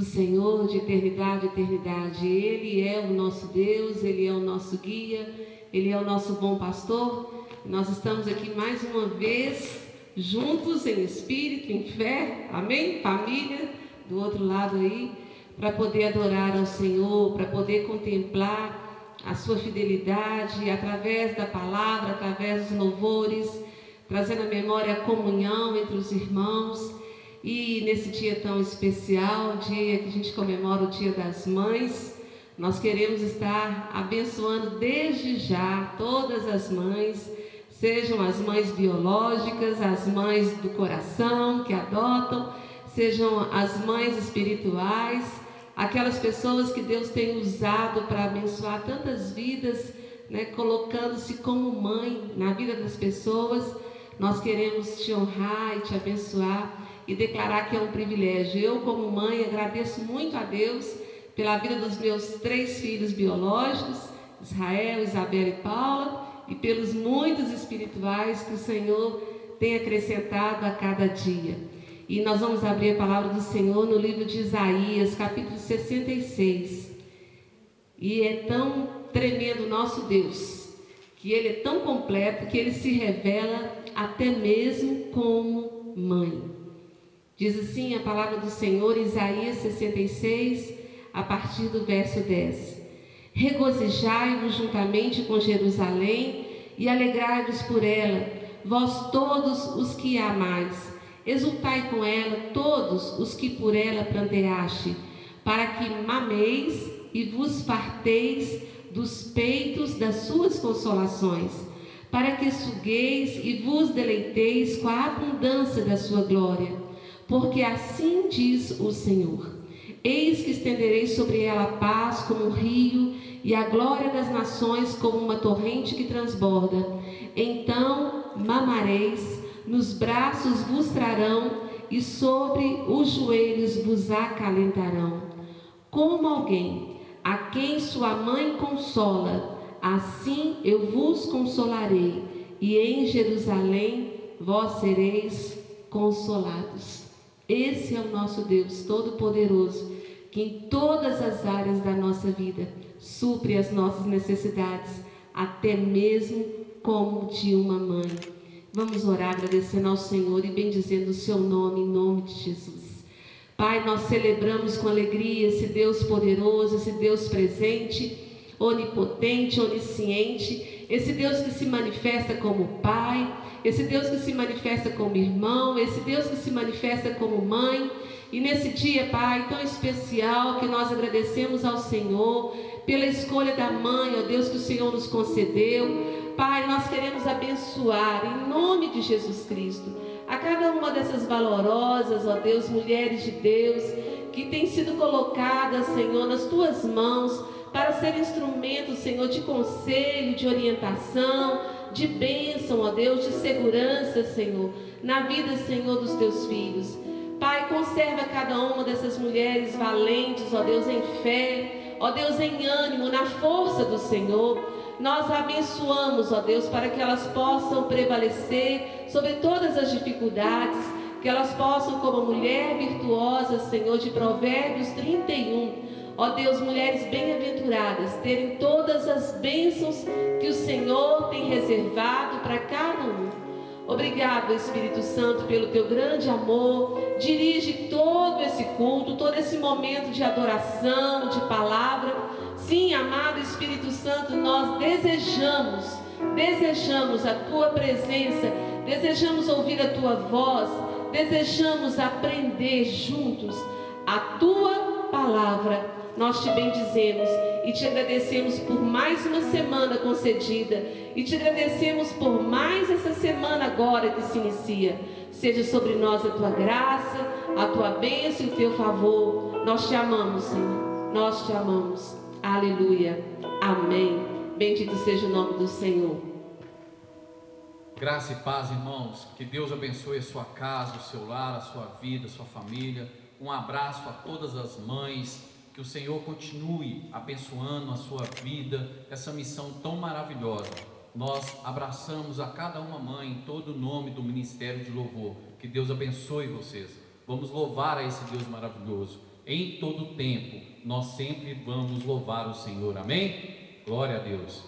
do Senhor de eternidade, eternidade. Ele é o nosso Deus, ele é o nosso guia, ele é o nosso bom pastor. Nós estamos aqui mais uma vez juntos em espírito, em fé, amém? Família do outro lado aí, para poder adorar ao Senhor, para poder contemplar a sua fidelidade através da palavra, através dos louvores, trazendo a memória a comunhão entre os irmãos. E nesse dia tão especial, dia que a gente comemora o Dia das Mães, nós queremos estar abençoando desde já todas as mães, sejam as mães biológicas, as mães do coração que adotam, sejam as mães espirituais, aquelas pessoas que Deus tem usado para abençoar tantas vidas, né, colocando-se como mãe na vida das pessoas. Nós queremos te honrar e te abençoar e declarar que é um privilégio. Eu, como mãe, agradeço muito a Deus pela vida dos meus três filhos biológicos, Israel, Isabel e Paula, e pelos muitos espirituais que o Senhor tem acrescentado a cada dia. E nós vamos abrir a palavra do Senhor no livro de Isaías, capítulo 66. E é tão tremendo nosso Deus, que ele é tão completo que ele se revela até mesmo como mãe. Diz assim a palavra do Senhor, Isaías 66, a partir do verso 10. Regozijai-vos juntamente com Jerusalém e alegrai-vos por ela, vós todos os que a amais Exultai com ela todos os que por ela planteaste, para que mameis e vos farteis dos peitos das suas consolações, para que sugueis e vos deleiteis com a abundância da sua glória. Porque assim diz o Senhor: Eis que estenderei sobre ela a paz como um rio e a glória das nações como uma torrente que transborda. Então mamareis nos braços vos trarão e sobre os joelhos vos acalentarão. Como alguém a quem sua mãe consola, assim eu vos consolarei, e em Jerusalém vós sereis consolados. Esse é o nosso Deus Todo-Poderoso, que em todas as áreas da nossa vida supre as nossas necessidades, até mesmo como de uma mãe. Vamos orar agradecendo ao Senhor e bendizendo o seu nome, em nome de Jesus. Pai, nós celebramos com alegria esse Deus poderoso, esse Deus presente, onipotente, onisciente, esse Deus que se manifesta como Pai, esse Deus que se manifesta como irmão, esse Deus que se manifesta como mãe. E nesse dia, Pai, tão especial que nós agradecemos ao Senhor pela escolha da mãe, ó Deus, que o Senhor nos concedeu Pai, nós queremos abençoar em nome de Jesus Cristo a cada uma dessas valorosas, ó Deus, mulheres de Deus, que têm sido colocadas, Senhor, nas tuas mãos para ser instrumento, Senhor, de conselho, de orientação, de bênção, ó Deus, de segurança, Senhor, na vida, Senhor, dos teus filhos. Pai, conserva cada uma dessas mulheres valentes, ó Deus, em fé, ó Deus, em ânimo, na força do Senhor. Nós abençoamos, ó Deus, para que elas possam prevalecer sobre todas as dificuldades, que elas possam, como mulher virtuosa, Senhor, de Provérbios 31, ó Deus, mulheres bem-aventuradas, terem todas as bênçãos que o Senhor tem reservado para cada um. Obrigado, Espírito Santo, pelo teu grande amor. Dirige todo esse culto, todo esse momento de adoração, de palavra Sim, amado Espírito Santo, nós desejamos, desejamos a tua presença, desejamos ouvir a tua voz, desejamos aprender juntos a tua palavra. Nós te bendizemos e te agradecemos por mais uma semana concedida e te agradecemos por mais essa semana agora que se inicia. Seja sobre nós a tua graça, a tua bênção e o teu favor. Nós te amamos, Senhor. Nós te amamos. Aleluia. Amém. Bendito seja o nome do Senhor. Graça e paz, irmãos. Que Deus abençoe a sua casa, o seu lar, a sua vida, a sua família. Um abraço a todas as mães. Que o Senhor continue abençoando a sua vida, essa missão tão maravilhosa. Nós abraçamos a cada uma mãe em todo o nome do Ministério de Louvor. Que Deus abençoe vocês. Vamos louvar a esse Deus maravilhoso. Em todo tempo, nós sempre vamos louvar o Senhor. Amém? Glória a Deus.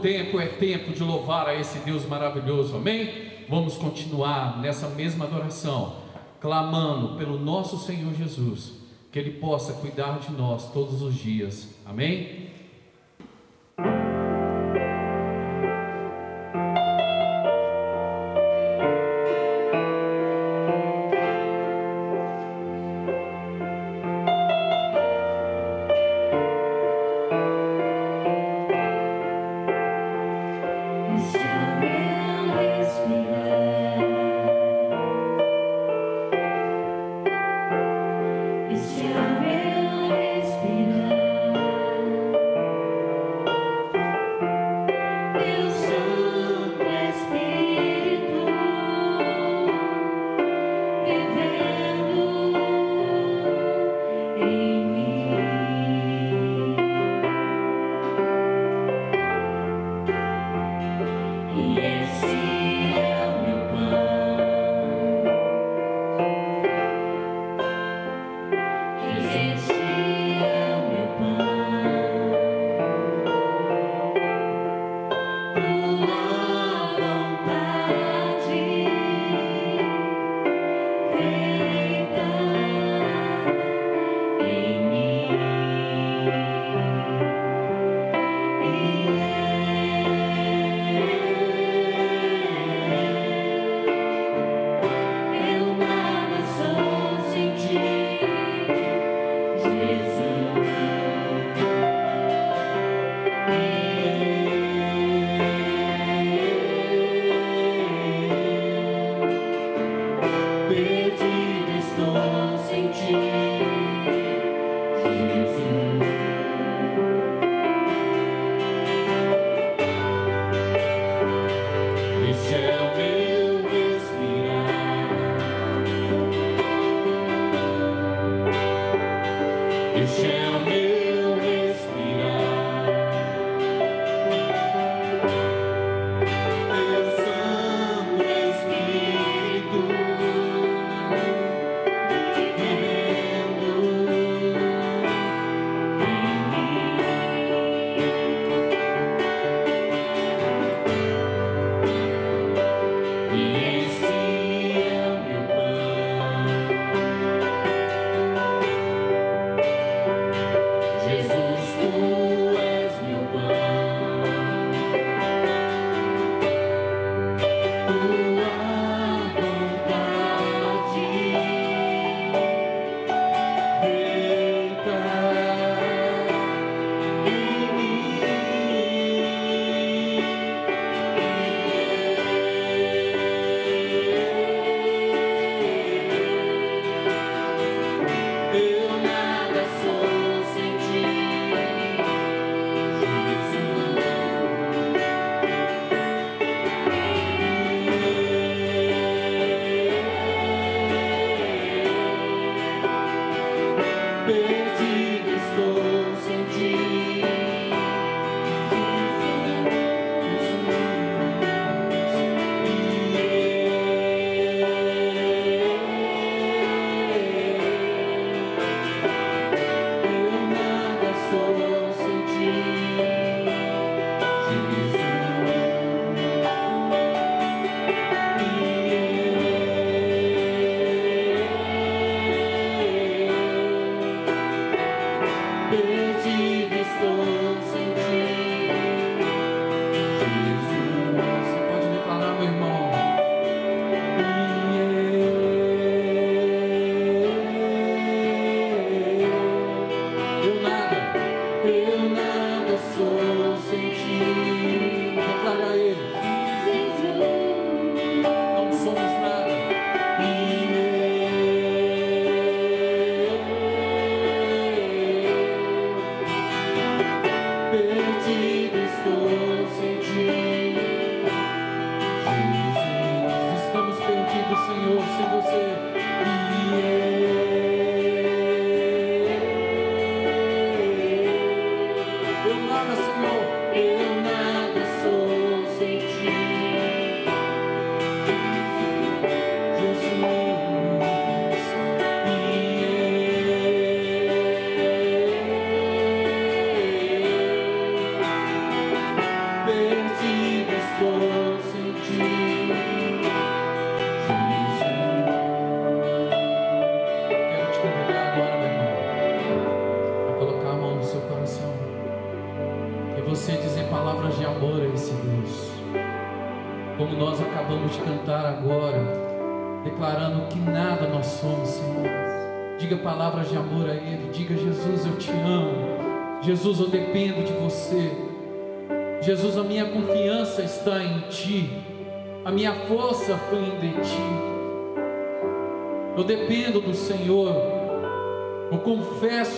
Tempo é tempo de louvar a esse Deus maravilhoso, amém? Vamos continuar nessa mesma adoração, clamando pelo nosso Senhor Jesus, que Ele possa cuidar de nós todos os dias. Amém?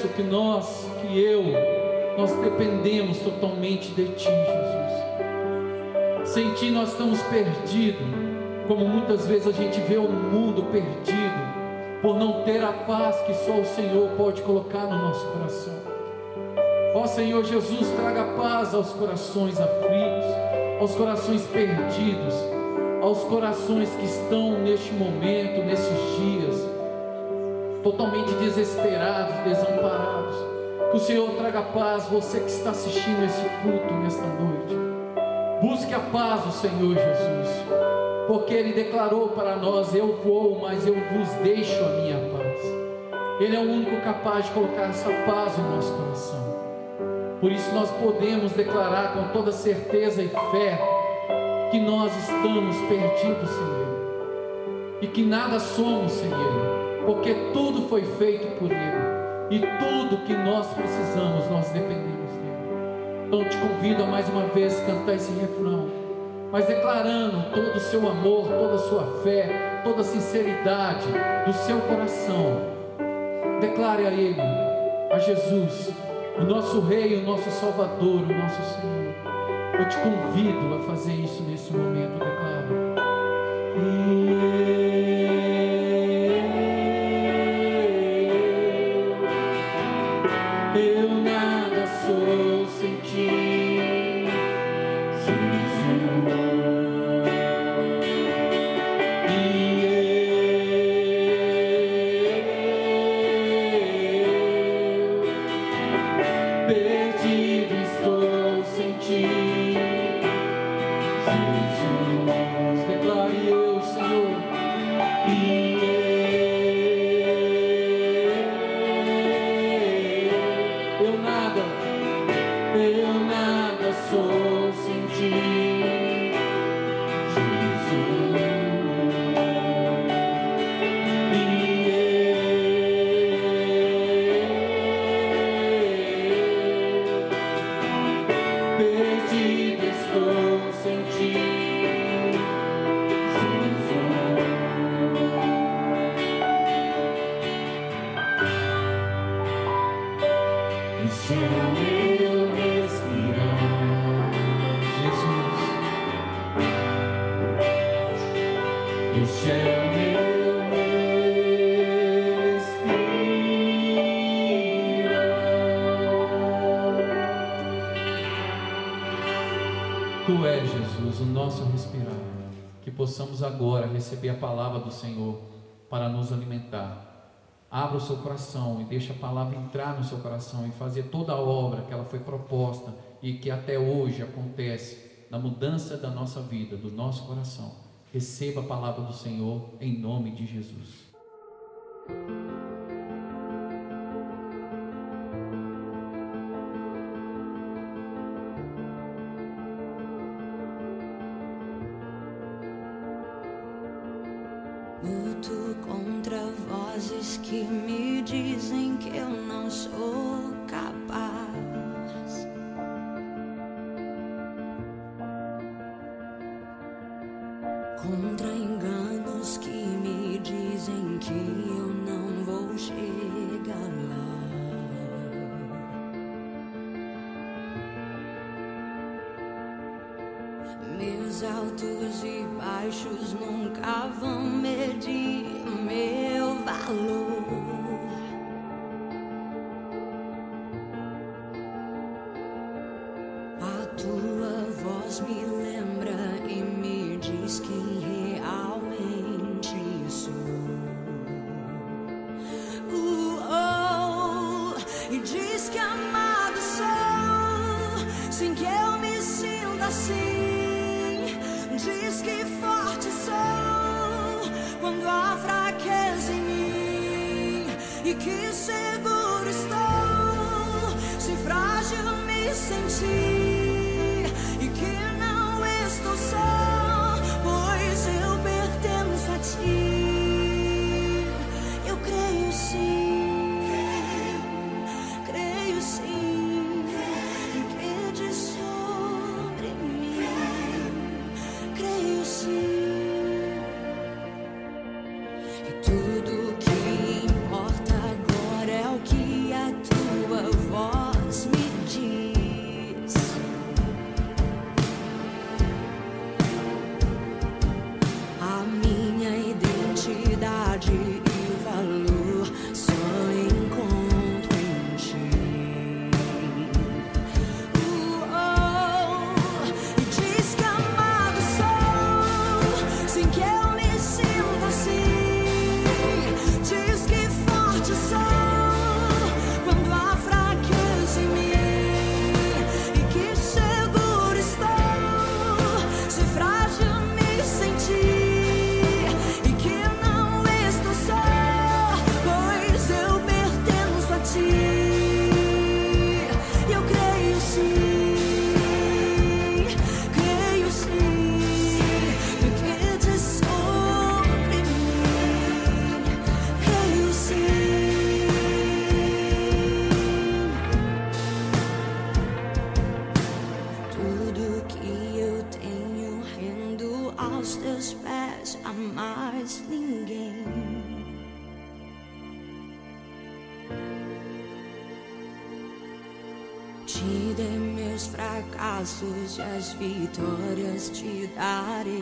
Que nós, que eu, nós dependemos totalmente de Ti, Jesus. Sem Ti nós estamos perdidos, como muitas vezes a gente vê o mundo perdido, por não ter a paz que só o Senhor pode colocar no nosso coração. Ó Senhor Jesus, traga paz aos corações aflitos, aos corações perdidos, aos corações que estão neste momento, nesses dias, totalmente desesperados, desamparados. Que o Senhor traga paz, você que está assistindo esse culto nesta noite. Busque a paz do Senhor Jesus, porque Ele declarou para nós: Eu vou, mas eu vos deixo a minha paz. Ele é o único capaz de colocar essa paz no nosso coração. Por isso nós podemos declarar com toda certeza e fé que nós estamos perdidos Ele e que nada somos Ele, porque tudo foi feito por Ele e tudo que nós precisamos nós dependemos dele. Então te convido a mais uma vez cantar esse refrão, mas declarando todo o seu amor, toda a sua fé, toda a sinceridade do seu coração. Declare a Ele, a Jesus, o nosso Rei, o nosso Salvador, o nosso Senhor. Eu te convido a fazer isso nesse momento, possamos agora receber a palavra do Senhor para nos alimentar. Abra o seu coração e deixa a palavra entrar no seu coração e fazer toda a obra que ela foi proposta e que até hoje acontece na mudança da nossa vida, do nosso coração. Receba a palavra do Senhor em nome de Jesus. Seguro estou, se frágil me sentir. Vitórias te darei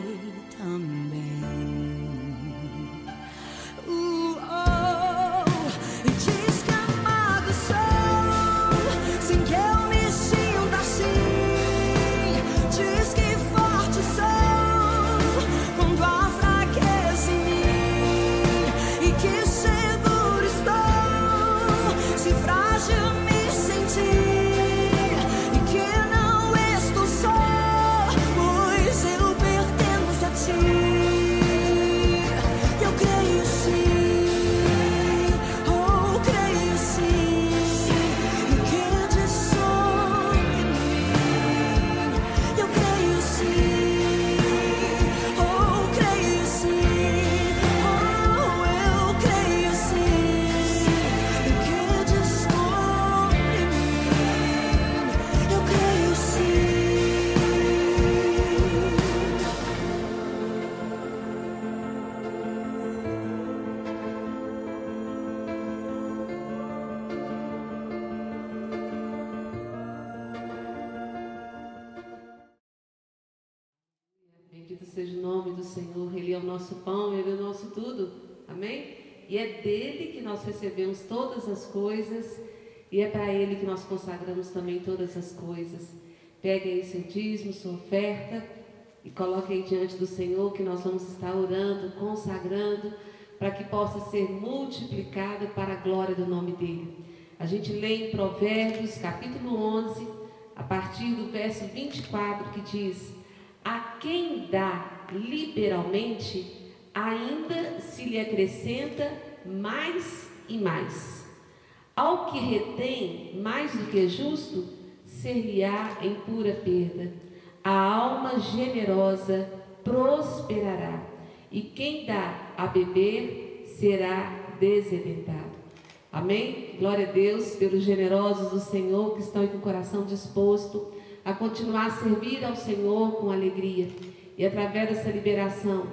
E é dele que nós recebemos todas as coisas, e é para Ele que nós consagramos também todas as coisas. Pegue aí seu dízimo, sua oferta, e coloque aí diante do Senhor que nós vamos estar orando, consagrando, para que possa ser multiplicado para a glória do nome dEle. A gente lê em Provérbios, capítulo 11, a partir do verso 24, que diz. A quem dá liberalmente, ainda se lhe acrescenta mais e mais. Ao que retém mais do que justo, ser-lhe-á em pura perda. A alma generosa prosperará, e quem dá a beber será desedentado. Amém? Glória a Deus pelos generosos do Senhor que estão com o coração disposto a continuar a servir ao Senhor com alegria. E através dessa liberação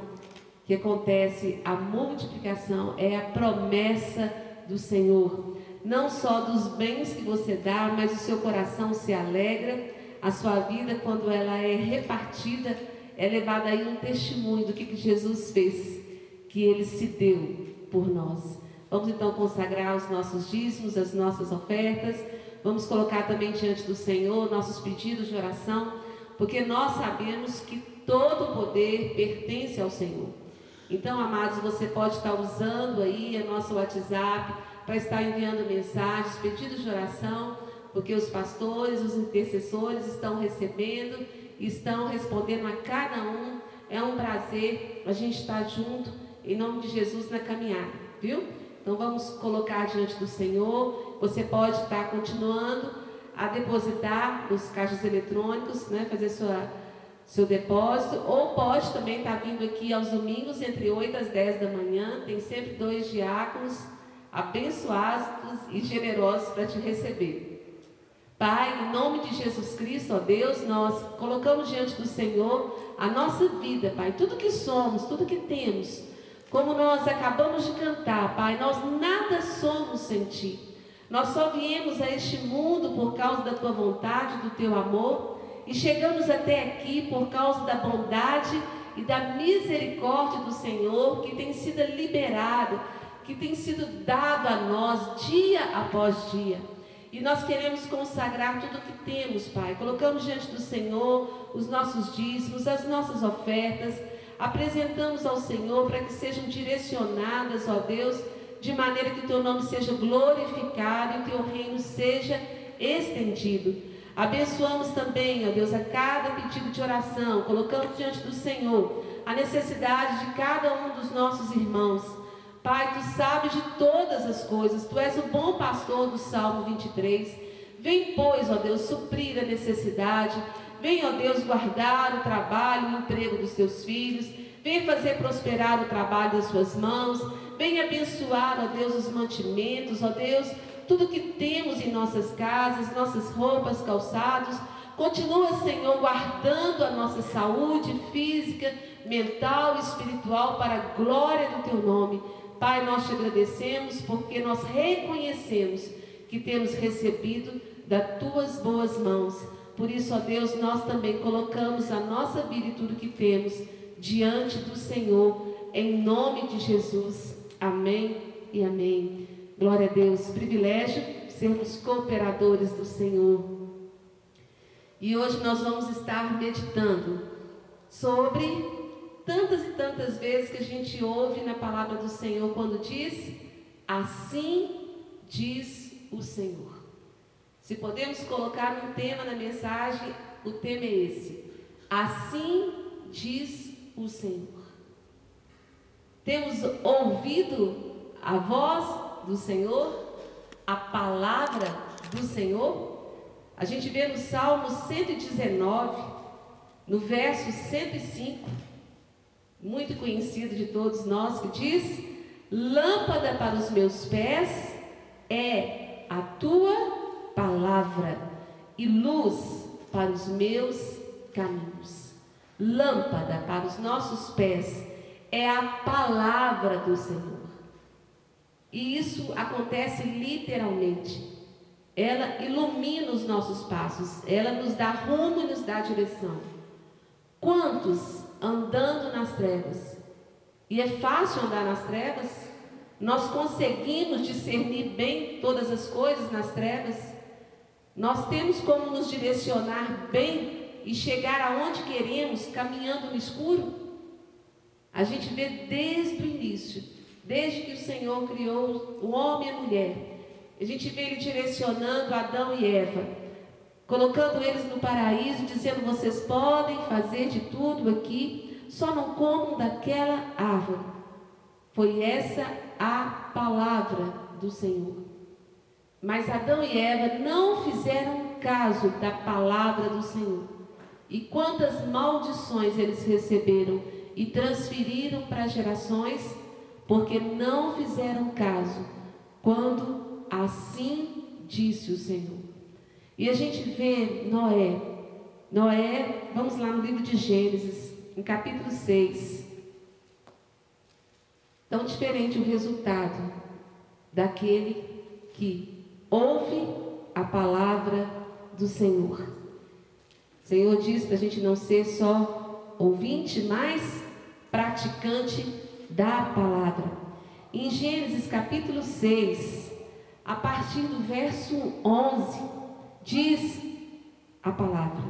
que acontece, a multiplicação é a promessa do Senhor. Não só dos bens que você dá, mas o seu coração se alegra, a sua vida, quando ela é repartida, é levada aí um testemunho do que, que Jesus fez, que ele se deu por nós. Vamos então consagrar os nossos dízimos, as nossas ofertas. Vamos colocar também diante do Senhor nossos pedidos de oração, porque nós sabemos que todo o poder pertence ao Senhor. Então, amados, você pode estar usando aí o nosso WhatsApp para estar enviando mensagens, pedidos de oração, porque os pastores, os intercessores estão recebendo, estão respondendo a cada um. É um prazer a gente estar junto, em nome de Jesus, na caminhada, viu? Então vamos colocar diante do Senhor. Você pode estar continuando a depositar nos caixas eletrônicos, né? Fazer sua, seu depósito, ou pode também estar vindo aqui aos domingos, entre 8 às 10 da manhã. Tem sempre dois diáconos abençoados e generosos para te receber. Pai, em nome de Jesus Cristo, ó Deus, nós colocamos diante do Senhor a nossa vida, Pai, tudo que somos, tudo que temos. Como nós acabamos de cantar, Pai, nós nada somos sem Ti. Nós só viemos a este mundo por causa da Tua vontade, do Teu amor, e chegamos até aqui por causa da bondade e da misericórdia do Senhor que tem sido liberada, que tem sido dado a nós dia após dia. E nós queremos consagrar tudo o que temos, Pai. Colocamos diante do Senhor os nossos dízimos, as nossas ofertas apresentamos ao Senhor para que sejam direcionadas, ó Deus, de maneira que o teu nome seja glorificado e o teu reino seja estendido. Abençoamos também, ó Deus, a cada pedido de oração, colocando diante do Senhor a necessidade de cada um dos nossos irmãos. Pai, tu sabes de todas as coisas, tu és o bom pastor do Salmo 23. Vem, pois, ó Deus, suprir a necessidade, Venha, ó Deus, guardar o trabalho, o emprego dos teus filhos. Venha fazer prosperar o trabalho das suas mãos. Venha abençoar, ó Deus, os mantimentos, ó Deus, tudo que temos em nossas casas, nossas roupas, calçados. Continua, Senhor, guardando a nossa saúde física, mental e espiritual para a glória do teu nome. Pai, nós te agradecemos porque nós reconhecemos que temos recebido das tuas boas mãos. Por isso, ó Deus, nós também colocamos a nossa vida e tudo que temos diante do Senhor, em nome de Jesus. Amém e amém. Glória a Deus. Privilégio sermos cooperadores do Senhor. E hoje nós vamos estar meditando sobre tantas e tantas vezes que a gente ouve na palavra do Senhor quando diz: Assim diz o Senhor. Se podemos colocar um tema na mensagem, o tema é esse: Assim diz o Senhor. Temos ouvido a voz do Senhor, a palavra do Senhor? A gente vê no Salmo 119, no verso 105, muito conhecido de todos nós, que diz: Lâmpada para os meus pés é a tua palavra e luz para os meus caminhos. Lâmpada para os nossos pés é a palavra do Senhor. E isso acontece literalmente. Ela ilumina os nossos passos, ela nos dá rumo e nos dá direção. Quantos andando nas trevas? E é fácil andar nas trevas? Nós conseguimos discernir bem todas as coisas nas trevas? Nós temos como nos direcionar bem e chegar aonde queremos caminhando no escuro? A gente vê desde o início, desde que o Senhor criou o homem e a mulher, a gente vê ele direcionando Adão e Eva, colocando eles no paraíso, dizendo: vocês podem fazer de tudo aqui, só não comam daquela árvore. Foi essa a palavra do Senhor. Mas Adão e Eva não fizeram caso da palavra do Senhor. E quantas maldições eles receberam e transferiram para gerações, porque não fizeram caso, quando assim disse o Senhor. E a gente vê Noé. Noé, vamos lá no livro de Gênesis, em capítulo 6. Tão diferente o resultado daquele que ouve a palavra do Senhor. O Senhor diz para a gente não ser só ouvinte, mas praticante da palavra. Em Gênesis capítulo 6, a partir do verso 11, diz a palavra: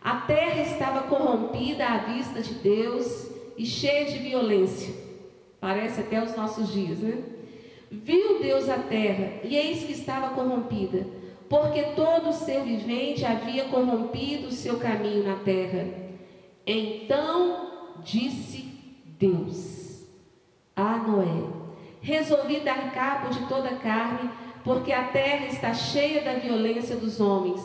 A terra estava corrompida à vista de Deus e cheia de violência. Parece até os nossos dias, né? Viu Deus a terra, e eis que estava corrompida, porque todo ser vivente havia corrompido o seu caminho na terra. Então disse Deus a Noé: Resolvi dar cabo de toda a carne, porque a terra está cheia da violência dos homens.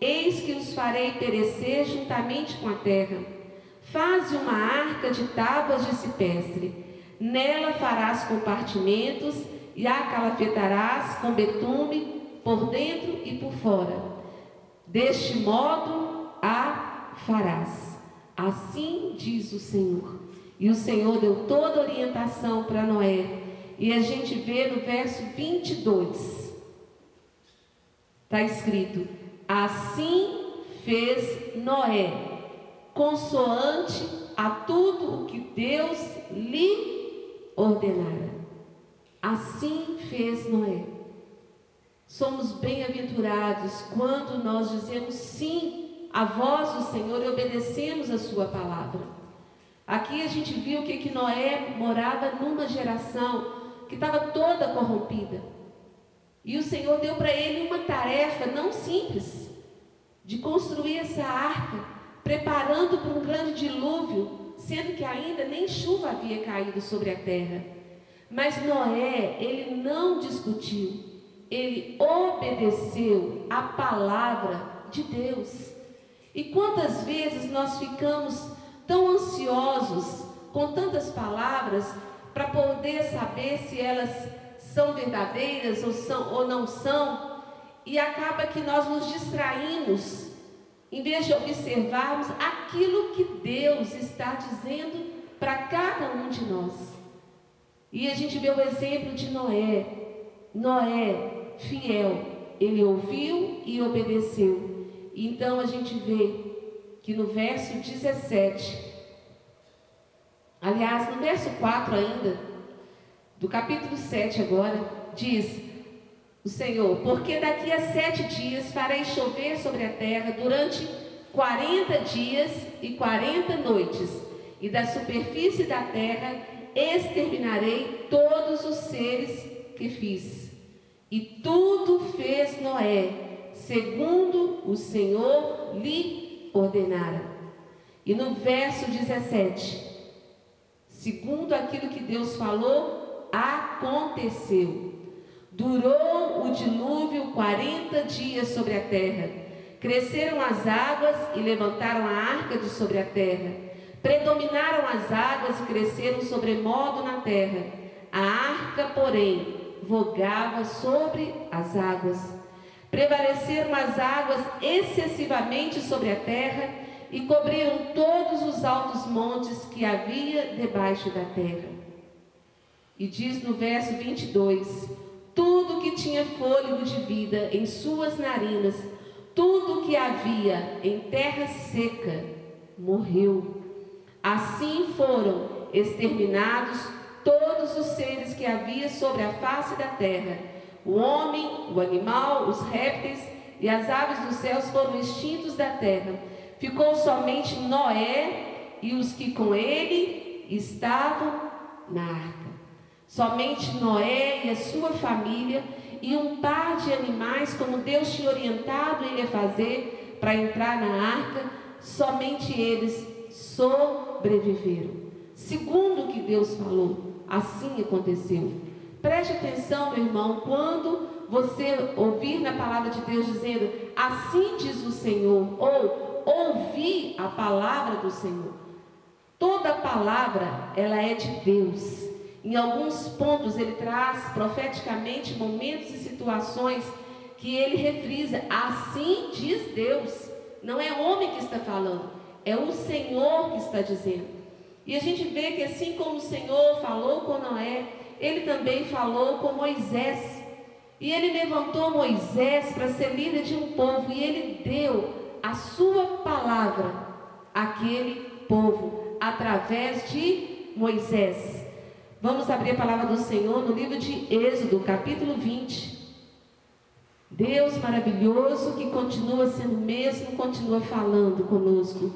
Eis que os farei perecer juntamente com a terra. Faze uma arca de tábuas de cipestre. Nela farás compartimentos e a calafetarás com betume por dentro e por fora. Deste modo a farás. Assim diz o Senhor. E o Senhor deu toda orientação para Noé. E a gente vê no verso 22. Está escrito: Assim fez Noé, consoante a tudo o que Deus lhe ordenara. Assim fez Noé. Somos bem-aventurados quando nós dizemos sim à voz do Senhor e obedecemos a Sua palavra. Aqui a gente viu que, que Noé morava numa geração que estava toda corrompida. E o Senhor deu para ele uma tarefa não simples de construir essa arca, preparando para um grande dilúvio, sendo que ainda nem chuva havia caído sobre a terra. Mas Noé, ele não discutiu, ele obedeceu a palavra de Deus. E quantas vezes nós ficamos tão ansiosos com tantas palavras para poder saber se elas são verdadeiras ou, são, ou não são, e acaba que nós nos distraímos, em vez de observarmos aquilo que Deus está dizendo para cada um de nós. E a gente vê o exemplo de Noé. Noé, fiel, ele ouviu e obedeceu. Então a gente vê que no verso 17, aliás, no verso 4 ainda, do capítulo 7 agora, diz o Senhor: Porque daqui a sete dias farei chover sobre a terra durante quarenta dias e quarenta noites, e da superfície da terra exterminarei todos os seres que fiz. E tudo fez Noé, segundo o Senhor lhe ordenara. E no verso 17, segundo aquilo que Deus falou, aconteceu. Durou o dilúvio quarenta dias sobre a terra. Cresceram as águas e levantaram a arca de sobre a terra. Predominaram as águas e cresceram sobremodo na terra. A arca, porém, vogava sobre as águas. Prevaleceram as águas excessivamente sobre a terra e cobriram todos os altos montes que havia debaixo da terra. E diz no verso 22: Tudo que tinha fôlego de vida em suas narinas, tudo que havia em terra seca, morreu. Assim foram exterminados todos os seres que havia sobre a face da terra. O homem, o animal, os répteis e as aves dos céus foram extintos da terra. Ficou somente Noé e os que com ele estavam na arca. Somente Noé e a sua família e um par de animais, como Deus tinha orientado ele a fazer para entrar na arca, somente eles sobreviveram. Segundo o que Deus falou assim aconteceu. Preste atenção, meu irmão, quando você ouvir na palavra de Deus dizendo, assim diz o Senhor, ou ouvir a palavra do Senhor. Toda palavra, ela é de Deus. Em alguns pontos ele traz profeticamente momentos e situações que ele refrisa, assim diz Deus. Não é homem que está falando, é o Senhor que está dizendo. E a gente vê que assim como o Senhor falou com Noé, ele também falou com Moisés. E ele levantou Moisés para ser líder de um povo e ele deu a sua palavra àquele povo através de Moisés. Vamos abrir a palavra do Senhor no livro de Êxodo, capítulo 20. Deus maravilhoso que continua sendo mesmo, continua falando conosco.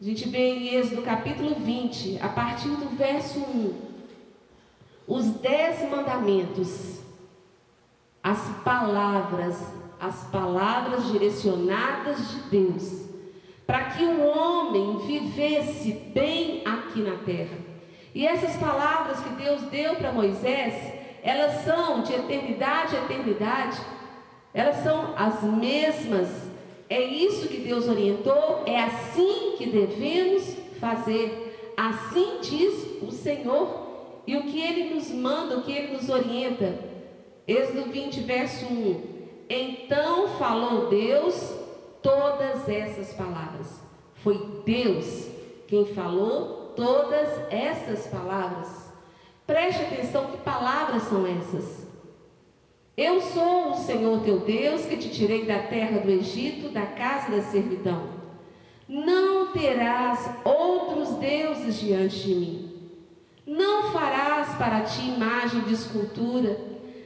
A gente vê em Êxodo capítulo 20, a partir do verso 1, os dez mandamentos, as palavras, as palavras direcionadas de Deus, para que o homem vivesse bem aqui na terra. E essas palavras que Deus deu para Moisés, elas são de eternidade a eternidade, elas são as mesmas é isso que Deus orientou, é assim que devemos fazer. Assim diz o Senhor. E o que ele nos manda, o que ele nos orienta? Êxodo 20, verso 1. Então falou Deus todas essas palavras. Foi Deus quem falou todas essas palavras. Preste atenção que palavras são essas. Eu sou o Senhor teu Deus que te tirei da terra do Egito, da casa da servidão. Não terás outros deuses diante de mim. Não farás para ti imagem de escultura,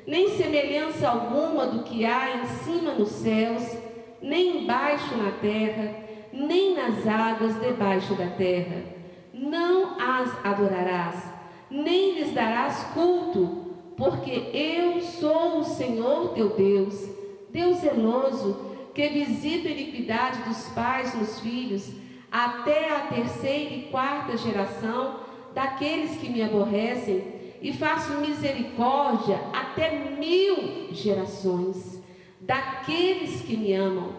nem semelhança alguma do que há em cima nos céus, nem embaixo na terra, nem nas águas debaixo da terra. Não as adorarás, nem lhes darás culto porque eu sou o Senhor teu Deus, Deus zeloso, que visita a iniquidade dos pais nos filhos, até a terceira e quarta geração daqueles que me aborrecem, e faço misericórdia até mil gerações daqueles que me amam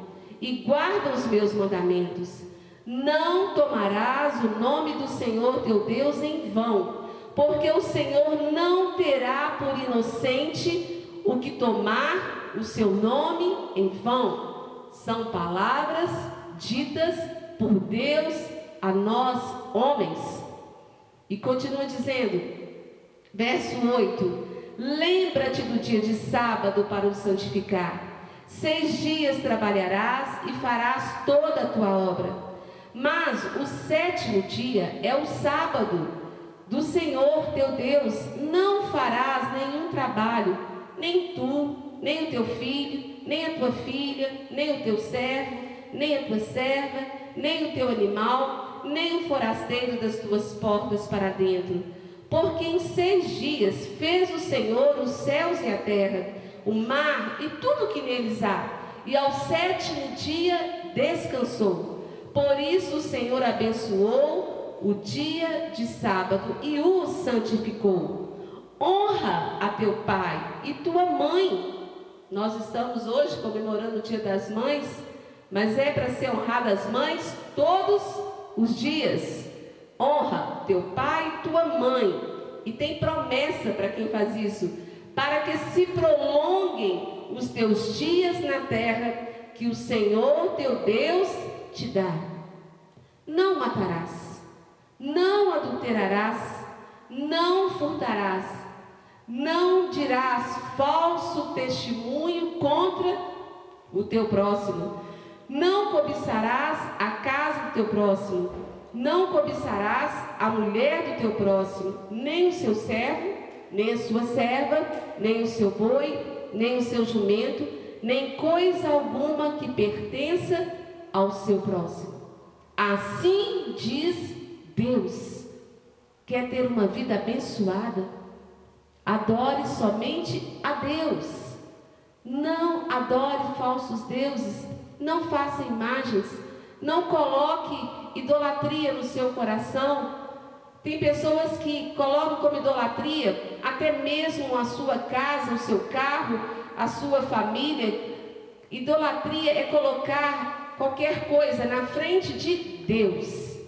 e guardam os meus mandamentos. Não tomarás o nome do Senhor teu Deus em vão porque o Senhor não terá por inocente o que tomar o seu nome em vão. São palavras ditas por Deus a nós, homens. E continua dizendo, verso 8: Lembra-te do dia de sábado para o santificar. Seis dias trabalharás e farás toda a tua obra. Mas o sétimo dia é o sábado do Senhor teu Deus. Não farás nenhum trabalho, nem tu, nem o teu filho, nem a tua filha, nem o teu servo, nem a tua serva, nem o teu animal, nem o forasteiro das tuas portas para dentro. Porque em seis dias fez o Senhor os céus e a terra o mar e tudo que neles há, e ao sétimo dia descansou. Por isso o Senhor abençoou o dia de sábado e o santificou. Honra a teu pai e tua mãe. Nós estamos hoje comemorando o Dia das Mães, mas é para ser honrada as mães todos os dias. Honra teu pai e tua mãe. E tem promessa para quem faz isso para que se prolonguem os teus dias na terra que o Senhor teu Deus te dá. Não matarás, não adulterarás, não furtarás, não dirás falso testemunho contra o teu próximo, não cobiçarás a casa do teu próximo, não cobiçarás a mulher do teu próximo, nem o seu servo, nem a sua serva, nem o seu boi, nem o seu jumento, nem coisa alguma que pertença ao seu próximo. Assim diz Deus. Quer ter uma vida abençoada? Adore somente a Deus. Não adore falsos deuses. Não faça imagens. Não coloque idolatria no seu coração tem pessoas que colocam como idolatria até mesmo a sua casa, o seu carro, a sua família. Idolatria é colocar qualquer coisa na frente de Deus.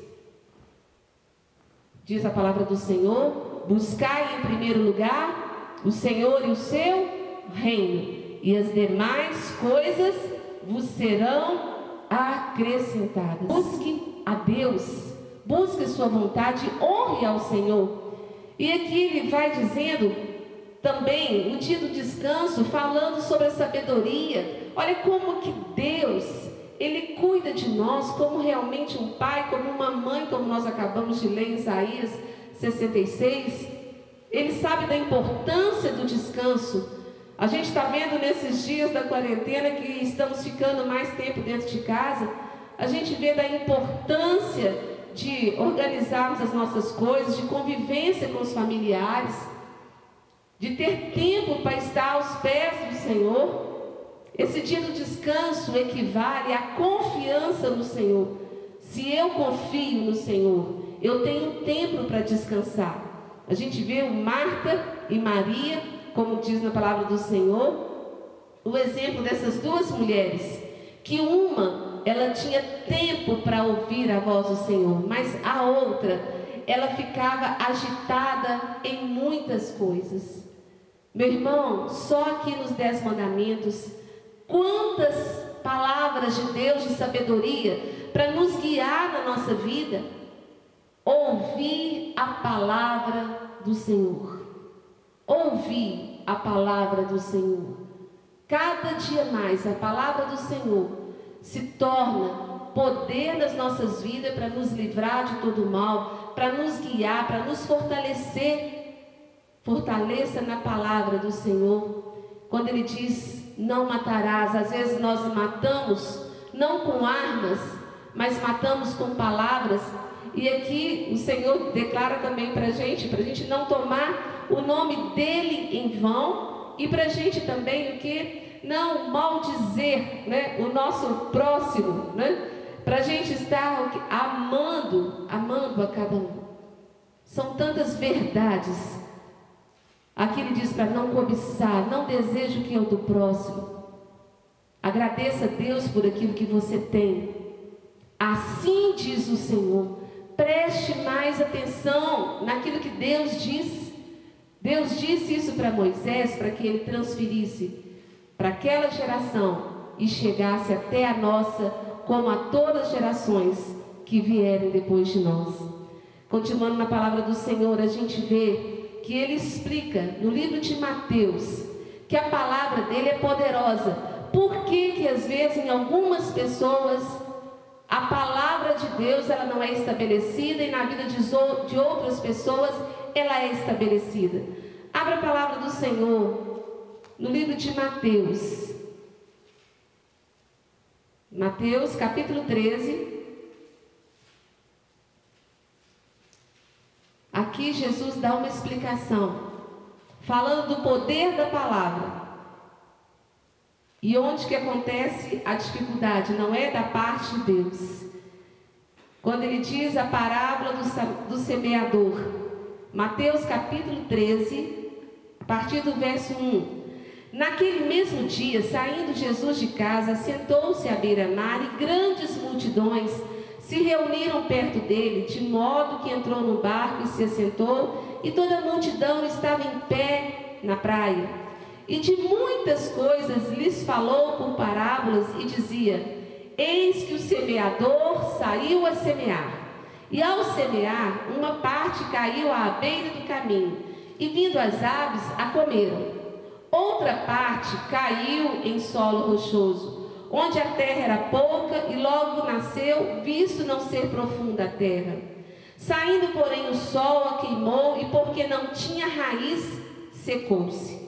Diz a palavra do Senhor: buscai em primeiro lugar o Senhor e o seu reino, e as demais coisas vos serão acrescentadas. Busque a Deus busque sua vontade, honre ao Senhor. E aqui ele vai dizendo também, no dia do descanso, falando sobre a sabedoria. Olha como que Deus, ele cuida de nós como realmente um pai, como uma mãe, como nós acabamos de ler em Isaías 66. Ele sabe da importância do descanso. A gente está vendo nesses dias da quarentena que estamos ficando mais tempo dentro de casa. A gente vê da importância de organizarmos as nossas coisas, de convivência com os familiares, de ter tempo para estar aos pés do Senhor. Esse dia do descanso equivale à confiança no Senhor. Se eu confio no Senhor, eu tenho tempo para descansar. A gente vê Marta e Maria, como diz na palavra do Senhor, o exemplo dessas duas mulheres, que uma ela tinha tempo para ouvir a voz do Senhor, mas a outra, ela ficava agitada em muitas coisas. Meu irmão, só aqui nos Dez Mandamentos, quantas palavras de Deus de sabedoria para nos guiar na nossa vida? Ouvir a palavra do Senhor. Ouvir a palavra do Senhor. Cada dia mais a palavra do Senhor se torna poder nas nossas vidas para nos livrar de todo mal, para nos guiar, para nos fortalecer. Fortaleça na palavra do Senhor. Quando Ele diz: Não matarás, às vezes nós matamos não com armas, mas matamos com palavras. E aqui o Senhor declara também para a gente, para a gente não tomar o nome dele em vão e para a gente também o que não maldizer né, o nosso próximo, né, para a gente estar amando, amando a cada um. São tantas verdades. Aqui ele diz para não cobiçar, não deseja o que é o do próximo. Agradeça a Deus por aquilo que você tem. Assim diz o Senhor. Preste mais atenção naquilo que Deus diz. Deus disse isso para Moisés para que ele transferisse para aquela geração e chegasse até a nossa, como a todas as gerações que vierem depois de nós. Continuando na palavra do Senhor, a gente vê que ele explica no livro de Mateus que a palavra dele é poderosa. Por que que às vezes em algumas pessoas a palavra de Deus ela não é estabelecida e na vida de, outras pessoas ela é estabelecida? Abra a palavra do Senhor no livro de Mateus. Mateus capítulo 13. Aqui Jesus dá uma explicação, falando do poder da palavra. E onde que acontece a dificuldade? Não é da parte de Deus. Quando ele diz a parábola do, do semeador, Mateus capítulo 13, a partir do verso 1. Naquele mesmo dia, saindo Jesus de casa, sentou-se à beira-mar e grandes multidões se reuniram perto dele, de modo que entrou no barco e se assentou, e toda a multidão estava em pé na praia. E de muitas coisas lhes falou por parábolas e dizia: Eis que o semeador saiu a semear. E ao semear, uma parte caiu à beira do caminho, e vindo as aves a comeram. Outra parte caiu em solo rochoso onde a terra era pouca e logo nasceu, visto não ser profunda a terra. Saindo, porém, o sol a queimou e, porque não tinha raiz, secou-se.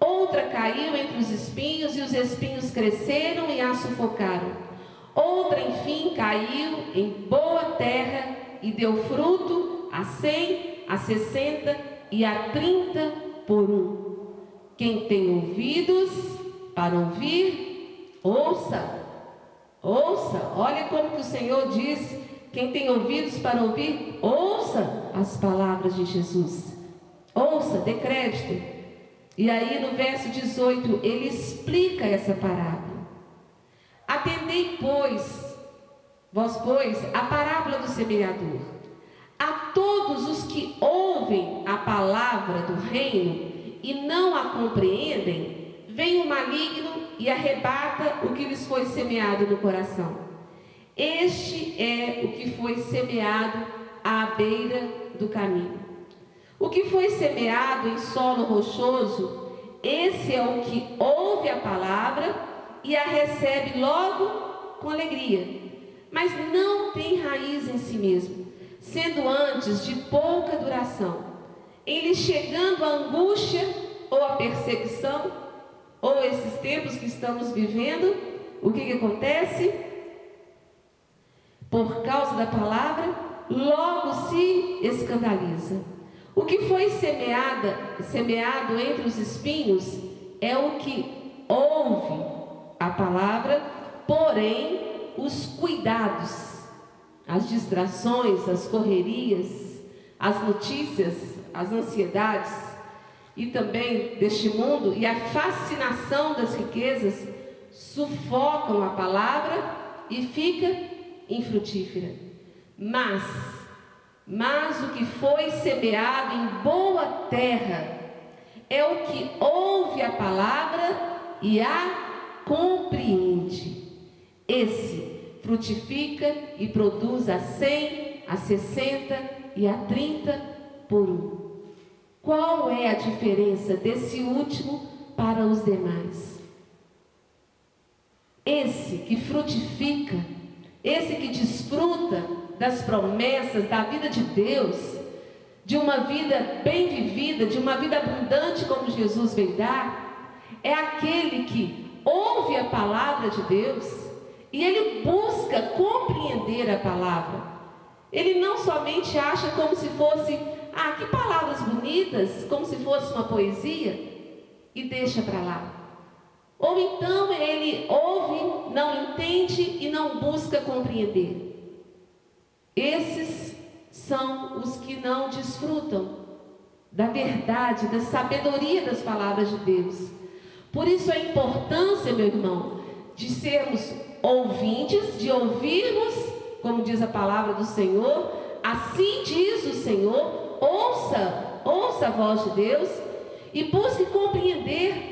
Outra caiu entre os espinhos e os espinhos cresceram e a sufocaram. Outra, enfim, caiu em boa terra e deu fruto a cem, a sessenta e a trinta por um. Quem tem ouvidos para ouvir, Ouça, ouça, olha como que o Senhor diz: quem tem ouvidos para ouvir, ouça as palavras de Jesus. Ouça, dê crédito. E aí no verso 18, ele explica essa parábola. Atendei, pois, vós, pois, a parábola do semeador. A todos os que ouvem a palavra do reino e não a compreendem, vem o maligno e arrebata o que lhes foi semeado no coração. Este é o que foi semeado à beira do caminho. O que foi semeado em solo rochoso, esse é o que ouve a palavra e a recebe logo com alegria, mas não tem raiz em si mesmo, sendo antes de pouca duração. Em lhe chegando a angústia ou a perseguição, ou esses tempos que estamos vivendo, o que, que acontece? Por causa da palavra, logo se escandaliza. O que foi semeada, semeado entre os espinhos é o que ouve a palavra, porém os cuidados, as distrações, as correrias, as notícias, as ansiedades, e também deste mundo e a fascinação das riquezas sufocam a palavra e fica infrutífera. Mas, mas o que foi semeado em boa terra é o que ouve a palavra e a compreende. Esse frutifica e produz a cem, a sessenta e a trinta por um. Qual é a diferença desse último para os demais? Esse que frutifica, esse que desfruta das promessas da vida de Deus, de uma vida bem vivida, de uma vida abundante como Jesus veio dar, é aquele que ouve a palavra de Deus e ele busca compreender a palavra. Ele não somente acha como se fosse ah, que palavras bonitas, como se fosse uma poesia, e deixa para lá. Ou então ele ouve, não entende e não busca compreender. Esses são os que não desfrutam da verdade, da sabedoria das palavras de Deus. Por isso a importância, meu irmão, de sermos ouvintes, de ouvirmos, como diz a palavra do Senhor, assim diz o Senhor, ouça, ouça a voz de Deus e busque compreender.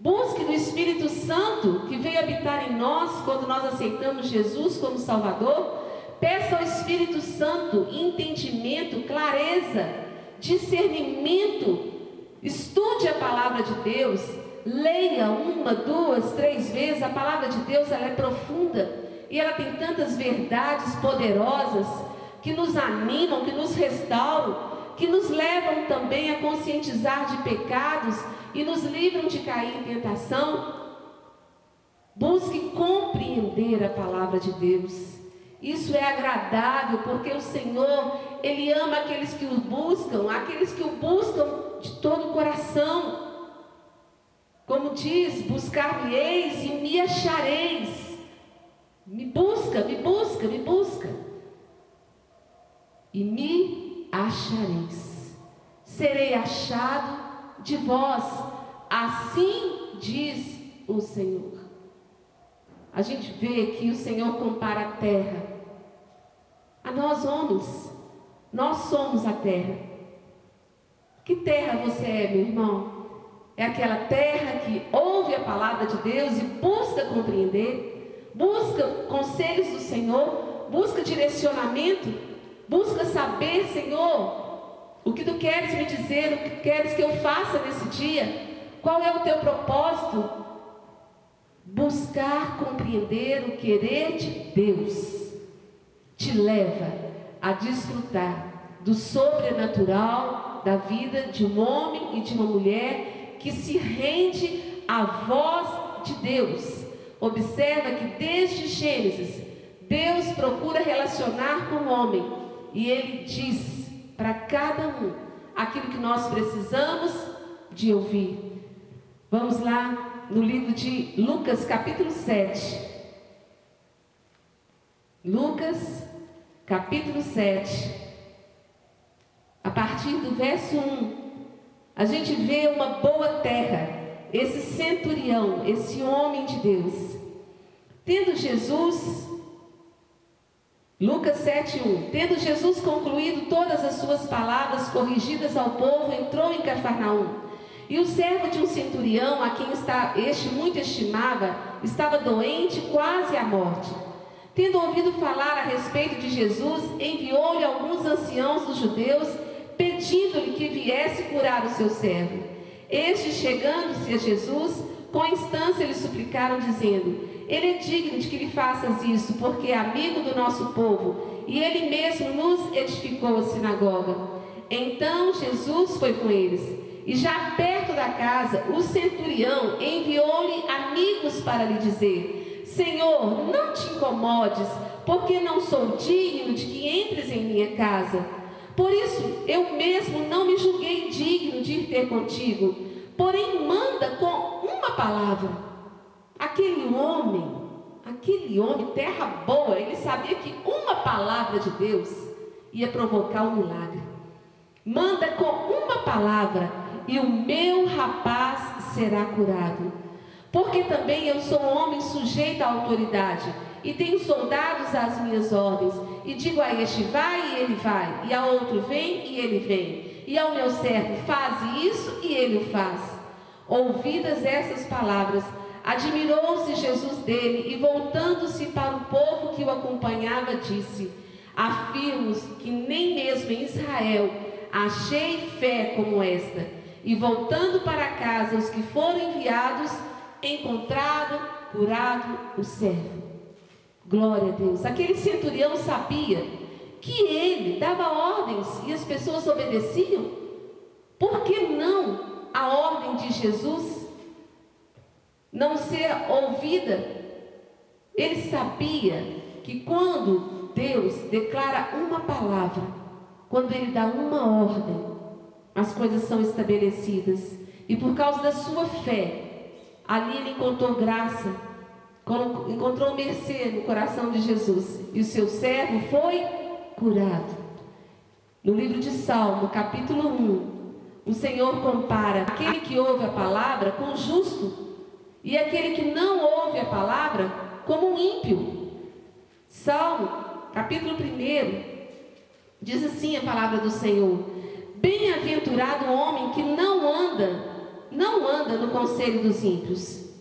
Busque no Espírito Santo que veio habitar em nós quando nós aceitamos Jesus como Salvador. Peça ao Espírito Santo entendimento, clareza discernimento. Estude a palavra de Deus, leia uma, duas, três vezes. A palavra de Deus ela é profunda e ela tem tantas verdades poderosas que nos animam, que nos restauram, que nos levam também a conscientizar de pecados e nos livram de cair em tentação. Busque compreender a palavra de Deus. Isso é agradável porque o Senhor, Ele ama aqueles que o buscam, aqueles que o buscam de todo diz, buscar-me-eis e me achareis. Me busca, me busca, me busca. E me achareis. Serei achado de vós. Assim diz o Senhor. A gente vê que o Senhor compara a terra a nós homens. Nós somos a terra. Que terra você é, meu irmão? É aquela terra que ouve a palavra de Deus e busca compreender, busca conselhos do Senhor, busca direcionamento, busca saber, Senhor, o que tu queres me dizer, o que queres que eu faça nesse dia, qual é o teu propósito. Buscar compreender o querer de Deus te leva a desfrutar do sobrenatural da vida de um homem e de uma mulher que se rende à voz de Deus. Observa que desde Gênesis, Deus procura relacionar com o homem e ele diz para cada um aquilo que nós precisamos de ouvir. Vamos lá no livro de Lucas, capítulo 7. Lucas, capítulo 7, a partir do verso 1, a gente vê uma boa terra, esse centurião, esse homem de Deus. Tendo Jesus, Lucas 7:1. Tendo Jesus concluído todas as suas palavras corrigidas ao povo, entrou em Cafarnaum. E o servo de um centurião, a quem está, este muito estimava, estava doente, quase à morte. Tendo ouvido falar a respeito de Jesus, enviou-lhe alguns anciãos dos judeus, pedindo-lhe que viesse curar o seu servo. Estes, chegando-se a Jesus, com instância lhe suplicaram, dizendo: Ele é digno de que lhe faças isso, porque é amigo do nosso povo, e ele mesmo nos edificou a sinagoga. Então Jesus foi com eles. E já perto da casa, o centurião enviou-lhe amigos para lhe dizer: Senhor, não te incomodes, porque não sou digno de que entres em minha casa. Por isso, eu mesmo não me julguei digno de ir ter contigo. Porém, manda com uma palavra. Aquele homem, aquele homem, terra boa, ele sabia que uma palavra de Deus ia provocar um milagre. Manda com uma palavra e o meu rapaz será curado. Porque também eu sou um homem sujeito à autoridade, e tenho soldados às minhas ordens, e digo a este vai e ele vai, e a outro vem e ele vem, e ao meu servo faz isso e ele o faz. Ouvidas essas palavras, admirou-se Jesus dele e voltando-se para o povo que o acompanhava, disse: Afirmo que nem mesmo em Israel achei fé como esta. E voltando para casa, os que foram enviados encontrado, curado o servo. Glória a Deus. Aquele centurião sabia que ele dava ordens e as pessoas obedeciam. Por que não a ordem de Jesus não ser ouvida? Ele sabia que quando Deus declara uma palavra, quando ele dá uma ordem, as coisas são estabelecidas. E por causa da sua fé, Ali ele encontrou graça, encontrou mercê no coração de Jesus. E o seu servo foi curado. No livro de Salmo, capítulo 1, o Senhor compara aquele que ouve a palavra com o justo e aquele que não ouve a palavra como um ímpio. Salmo, capítulo 1, diz assim a palavra do Senhor: Bem-aventurado o homem que não anda não anda no conselho dos ímpios,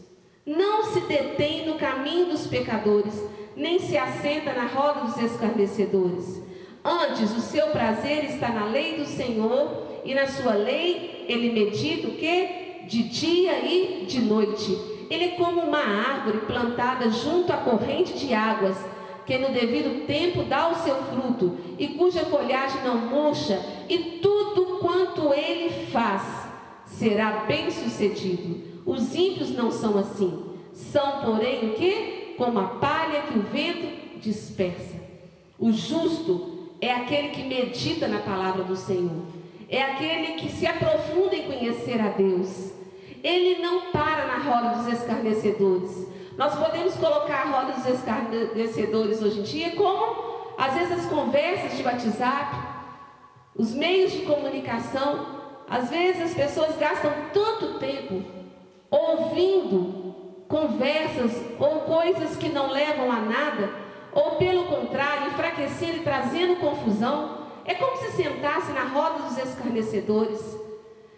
não se detém no caminho dos pecadores, nem se assenta na roda dos escarnecedores. Antes, o seu prazer está na lei do Senhor, e na sua lei ele medita o que? De dia e de noite. Ele é como uma árvore plantada junto à corrente de águas, que no devido tempo dá o seu fruto, e cuja folhagem não murcha, e tudo quanto ele faz será bem sucedido. Os ímpios não são assim. São, porém, o que? Como a palha que o vento dispersa. O justo é aquele que medita na palavra do Senhor. É aquele que se aprofunda em conhecer a Deus. Ele não para na roda dos escarnecedores. Nós podemos colocar a roda dos escarnecedores hoje em dia como, às vezes, as conversas de WhatsApp, os meios de comunicação. Às vezes as pessoas gastam tanto tempo ouvindo conversas ou coisas que não levam a nada, ou pelo contrário, enfraquecendo e trazendo confusão. É como se sentasse na roda dos escarnecedores.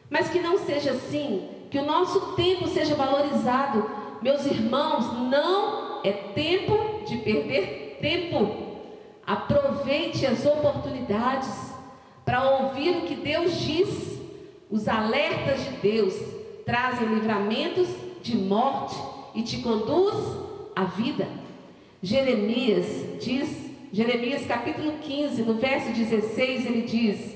Mas que não seja assim, que o nosso tempo seja valorizado. Meus irmãos, não é tempo de perder tempo. Aproveite as oportunidades para ouvir o que Deus diz. Os alertas de Deus trazem livramentos de morte e te conduz à vida. Jeremias diz, Jeremias capítulo 15, no verso 16, ele diz: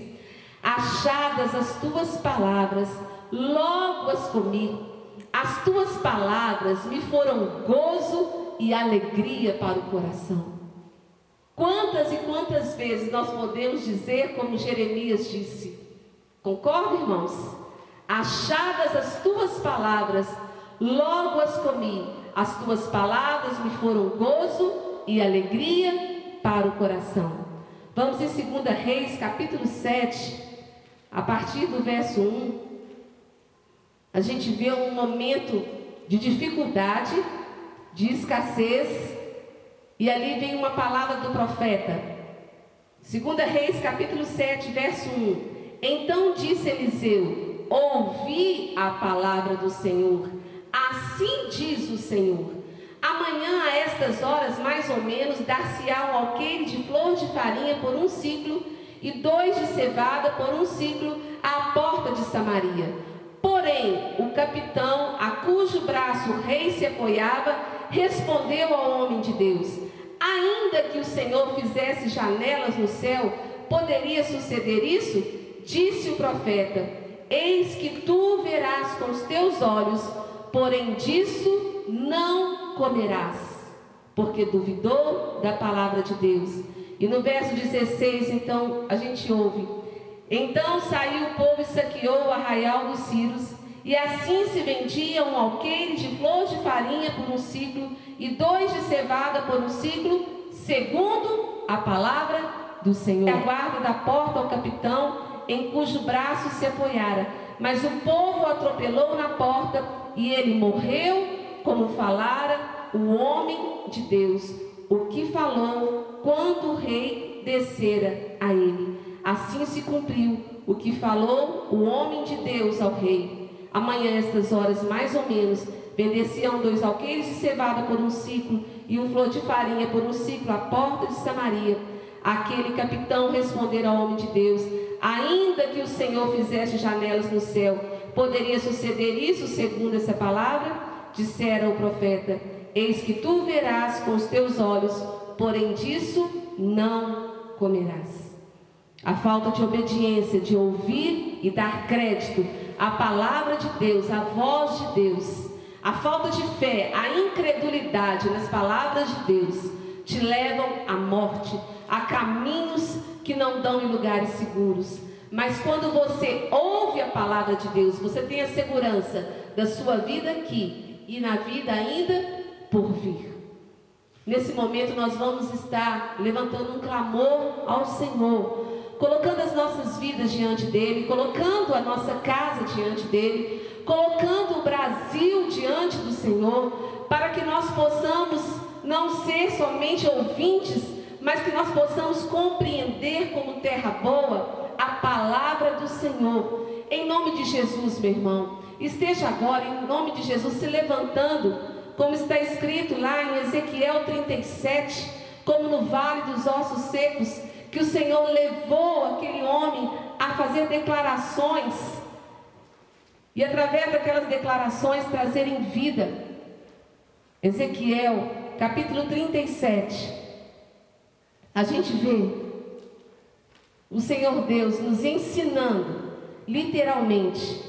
Achadas as tuas palavras, logo as comi. As tuas palavras me foram gozo e alegria para o coração. Quantas e quantas vezes nós podemos dizer como Jeremias disse? Concorda, irmãos? Achadas as tuas palavras, logo as comi. As tuas palavras me foram gozo e alegria para o coração. Vamos em 2 Reis, capítulo 7, a partir do verso 1. A gente vê um momento de dificuldade, de escassez, e ali vem uma palavra do profeta. 2 Reis, capítulo 7, verso 1. Então disse Eliseu: Ouvi a palavra do Senhor. Assim diz o Senhor: Amanhã, a estas horas, mais ou menos, dar-se-á um alqueire de flor de farinha por um ciclo e dois de cevada por um ciclo à porta de Samaria. Porém, o capitão, a cujo braço o rei se apoiava, respondeu ao homem de Deus: Ainda que o Senhor fizesse janelas no céu, poderia suceder isso? Disse o profeta: Eis que tu verás com os teus olhos porém disso não comerás, porque duvidou da palavra de Deus. E no verso 16, então, a gente ouve: Então saiu o povo e saqueou o arraial dos Círios, e assim se vendia um alqueire de flor de farinha por um ciclo, e dois de cevada por um ciclo, segundo a palavra do Senhor. A guarda da porta ao capitão, em cujo braço se apoiara. Mas o povo atropelou na porta e ele morreu como falara o homem de Deus, o que falou quando o rei descera a ele. Assim se cumpriu o que falou o homem de Deus ao rei. Amanhã, estas horas, mais ou menos, vendeciam dois alqueires de cevada por um ciclo e um flor de farinha por um ciclo à porta de Samaria. Aquele capitão respondeu ao homem de Deus: Ainda que o Senhor fizesse janelas no céu, Poderia suceder isso segundo essa palavra? Dissera o profeta: Eis que tu verás com os teus olhos, porém disso não comerás. A falta de obediência, de ouvir e dar crédito à palavra de Deus, à voz de Deus, a falta de fé, a incredulidade nas palavras de Deus, te levam à morte, a caminhos que não dão em lugares seguros. Mas quando você ouve a palavra de Deus, você tem a segurança da sua vida aqui e na vida ainda por vir. Nesse momento nós vamos estar levantando um clamor ao Senhor, colocando as nossas vidas diante dele, colocando a nossa casa diante dele, colocando o Brasil diante do Senhor, para que nós possamos não ser somente ouvintes, mas que nós possamos compreender como terra boa a palavra do Senhor. Em nome de Jesus, meu irmão, esteja agora, em nome de Jesus, se levantando, como está escrito lá em Ezequiel 37, como no vale dos ossos secos, que o Senhor levou aquele homem a fazer declarações e através daquelas declarações trazerem vida. Ezequiel, capítulo 37. A gente vê o Senhor Deus nos ensinando, literalmente,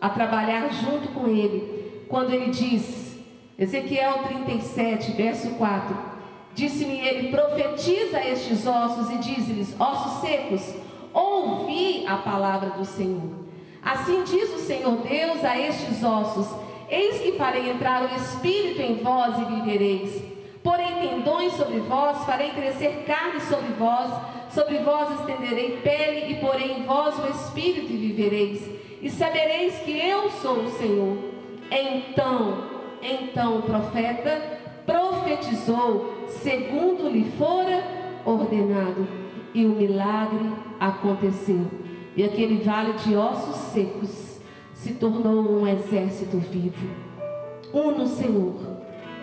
a trabalhar junto com Ele, quando Ele diz, Ezequiel 37, verso 4: Disse-me Ele: profetiza estes ossos e diz-lhes: ossos secos, ouvi a palavra do Senhor. Assim diz o Senhor Deus a estes ossos: Eis que farei entrar o espírito em vós e vivereis. Porém tendões sobre vós, farei crescer carne sobre vós, sobre vós estenderei pele, e porém em vós o espírito e vivereis. E sabereis que eu sou o Senhor. Então, então o profeta profetizou segundo lhe fora ordenado, e o milagre aconteceu. E aquele vale de ossos secos se tornou um exército vivo. Um no Senhor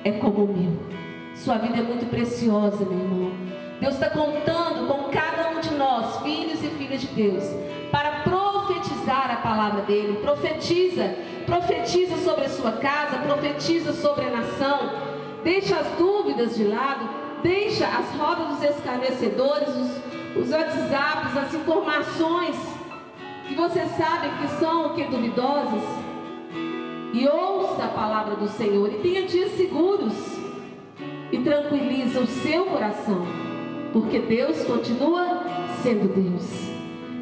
é como o meu. Sua vida é muito preciosa, meu irmão. Deus está contando com cada um de nós, filhos e filhas de Deus, para profetizar a palavra dele. Profetiza, profetiza sobre a sua casa, profetiza sobre a nação. Deixa as dúvidas de lado, deixa as rodas dos escarnecedores, os, os WhatsApps, as informações que você sabe que são que duvidosas. E ouça a palavra do Senhor e tenha dias seguros e tranquiliza o seu coração, porque Deus continua sendo Deus.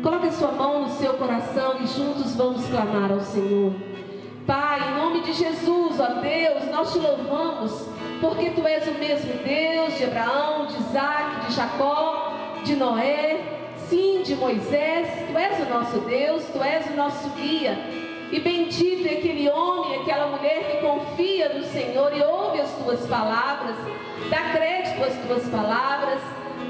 Coloque a sua mão no seu coração e juntos vamos clamar ao Senhor. Pai, em nome de Jesus, ó Deus, nós te louvamos, porque tu és o mesmo Deus de Abraão, de Isaac, de Jacó, de Noé, sim, de Moisés. Tu és o nosso Deus, tu és o nosso guia. E bendito é aquele homem, aquela mulher que confia no Senhor e ouve as tuas palavras, dá crédito às tuas palavras.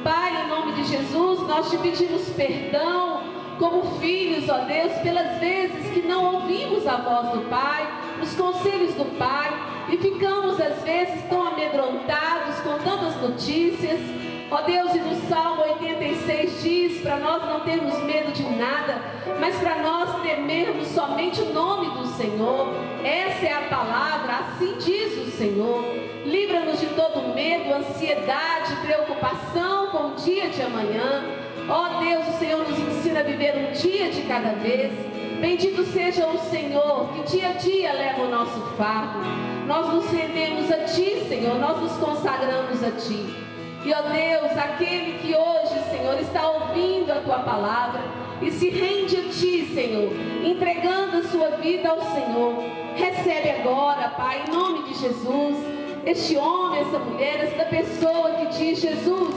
Pai, em nome de Jesus, nós te pedimos perdão como filhos, ó Deus, pelas vezes que não ouvimos a voz do Pai, os conselhos do Pai, e ficamos às vezes tão amedrontados com tantas notícias. Ó Deus, e no Salmo 86 diz para nós não termos medo de nada, mas para nós temermos somente o nome do Senhor. Essa é a palavra, assim diz o Senhor. Livra-nos de todo medo, ansiedade, preocupação com o dia de amanhã. Ó Deus, o Senhor nos ensina a viver um dia de cada vez. Bendito seja o Senhor, que dia a dia leva o nosso fardo. Nós nos rendemos a Ti, Senhor, nós nos consagramos a Ti. E ó Deus, aquele que hoje, Senhor, está ouvindo a Tua palavra e se rende a Ti, Senhor, entregando a sua vida ao Senhor, recebe agora, Pai, em nome de Jesus, este homem, essa mulher, essa pessoa que diz: Jesus,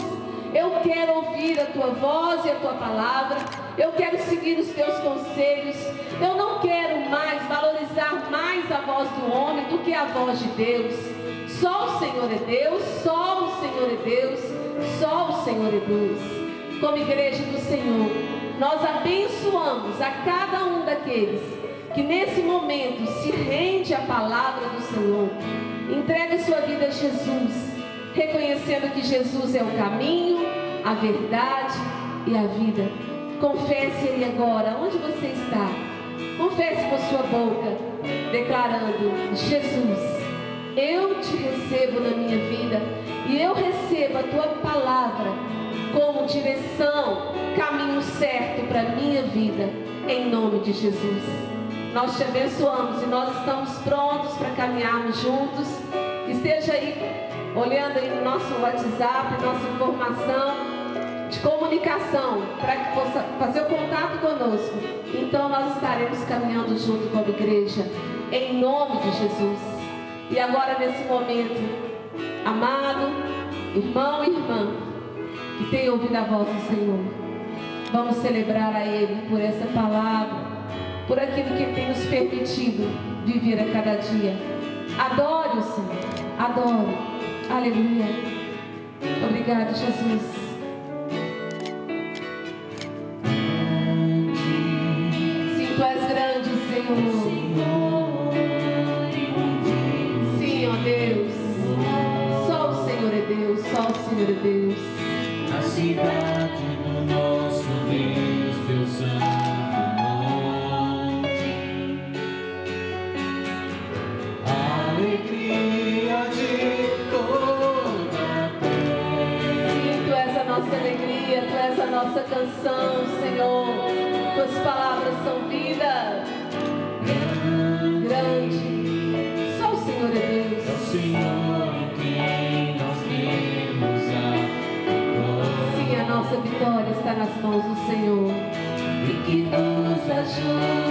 eu quero ouvir a tua voz e a tua palavra. Eu quero seguir os teus conselhos. Eu não quero mais valorizar mais a voz do homem do que a voz de Deus. Só o Senhor é Deus, só o Senhor Deus, só o Senhor é Deus. Como igreja do Senhor, nós abençoamos a cada um daqueles que nesse momento se rende à palavra do Senhor. Entrega sua vida a Jesus reconhecendo que Jesus é o caminho, a verdade e a vida. Confesse Ele agora, onde você está. Confesse com sua boca, declarando: Jesus, eu te recebo na minha vida e eu recebo a tua palavra como direção, caminho certo para a minha vida, em nome de Jesus. Nós te abençoamos e nós estamos prontos para caminharmos juntos. Esteja aí olhando aí no nosso WhatsApp, nossa informação de comunicação, para que possa fazer o contato conosco. Então nós estaremos caminhando junto como igreja, em nome de Jesus. E agora nesse momento, amado, irmão e irmã, que tem ouvido a voz do Senhor, vamos celebrar a Ele por essa palavra, por aquilo que tem nos permitido viver a cada dia. Adore o Senhor, adore. Aleluia. Obrigado, Jesus. Sim, tu és grande, Senhor. Senhor Deus. Na cidade do nosso Deus, teu santo monte. Alegria de toda terra. Sim, tu és a nossa alegria, tu és a nossa canção, Senhor. Jesus.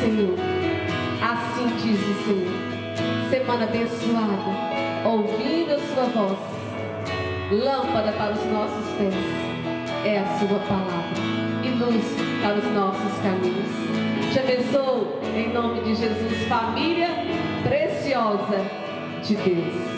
Senhor. Assim diz o Senhor. Semana abençoada, ouvindo a sua voz, lâmpada para os nossos pés, é a sua palavra e luz para os nossos caminhos. Te abençoo em nome de Jesus, família preciosa de Deus.